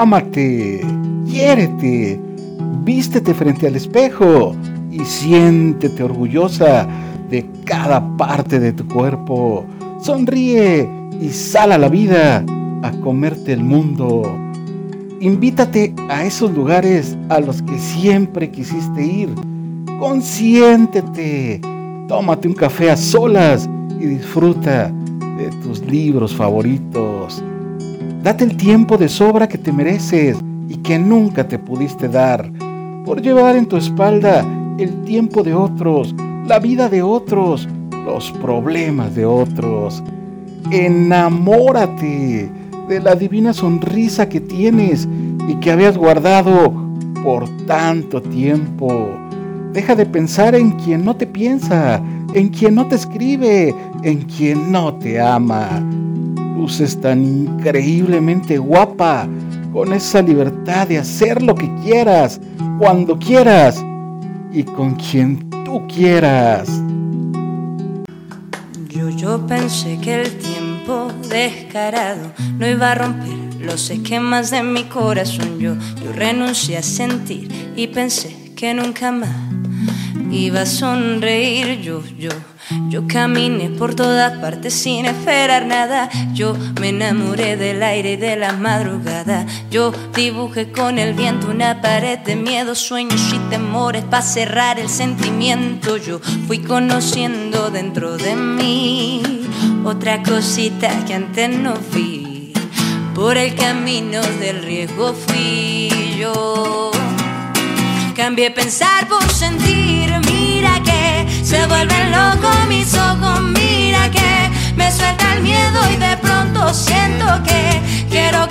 ámate, quiérete, vístete frente al espejo y siéntete orgullosa de cada parte de tu cuerpo. Sonríe y sal a la vida a comerte el mundo. Invítate a esos lugares a los que siempre quisiste ir. Consiéntete. Tómate un café a solas y disfruta de tus libros favoritos. Date el tiempo de sobra que te mereces y que nunca te pudiste dar por llevar en tu espalda el tiempo de otros, la vida de otros, los problemas de otros. Enamórate de la divina sonrisa que tienes y que habías guardado por tanto tiempo. Deja de pensar en quien no te piensa, en quien no te escribe, en quien no te ama. Luces tan increíblemente guapa, con esa libertad de hacer lo que quieras, cuando quieras y con quien tú quieras. Yo, yo pensé que el tiempo descarado no iba a romper los esquemas de mi corazón. Yo, yo renuncié a sentir y pensé que nunca más iba a sonreír. Yo, yo yo caminé por todas partes sin esperar nada. Yo me enamoré del aire y de la madrugada. Yo dibujé con el viento una pared de miedo, sueños y temores para cerrar el sentimiento. Yo fui conociendo dentro de mí otra cosita que antes no vi. Por el camino del riesgo fui yo. Cambié pensar por sentir, suelta el miedo y de pronto siento que quiero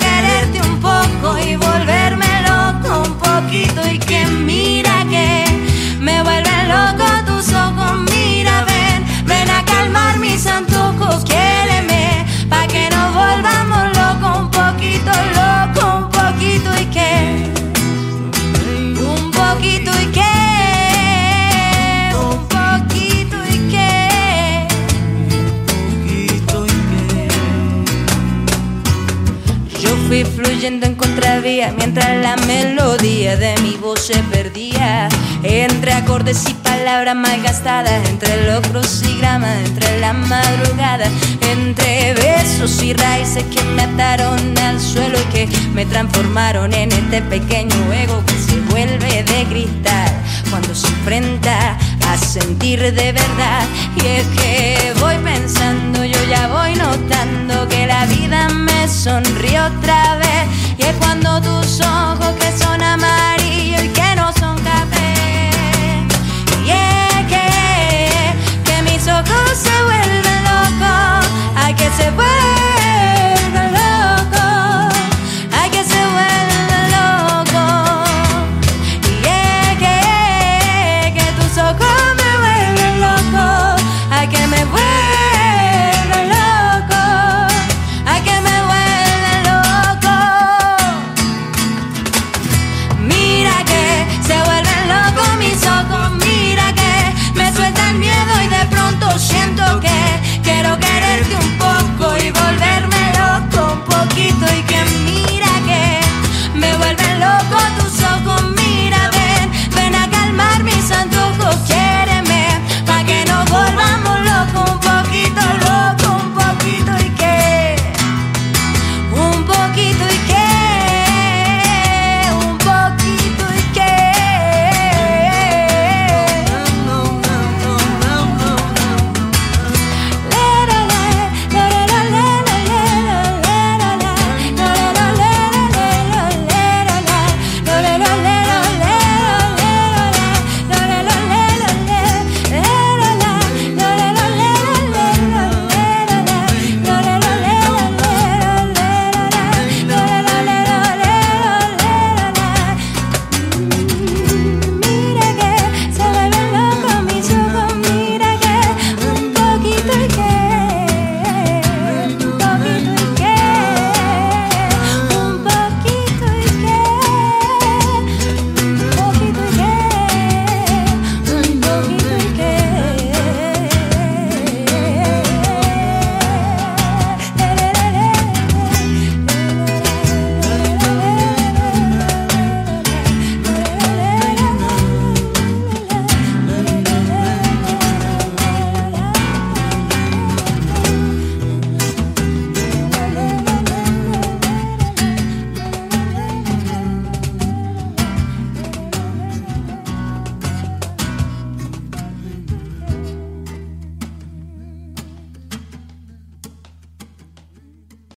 fluyendo en contravía mientras la melodía de mi voz se perdía entre acordes y palabras malgastadas, entre locros y grama, entre la madrugada, entre besos y raíces que me ataron al suelo y que me transformaron en este pequeño ego que se vuelve de cristal cuando se enfrenta a sentir de verdad. Y es que voy pensando, yo ya voy notando que la vida me sonríe otra vez. Y es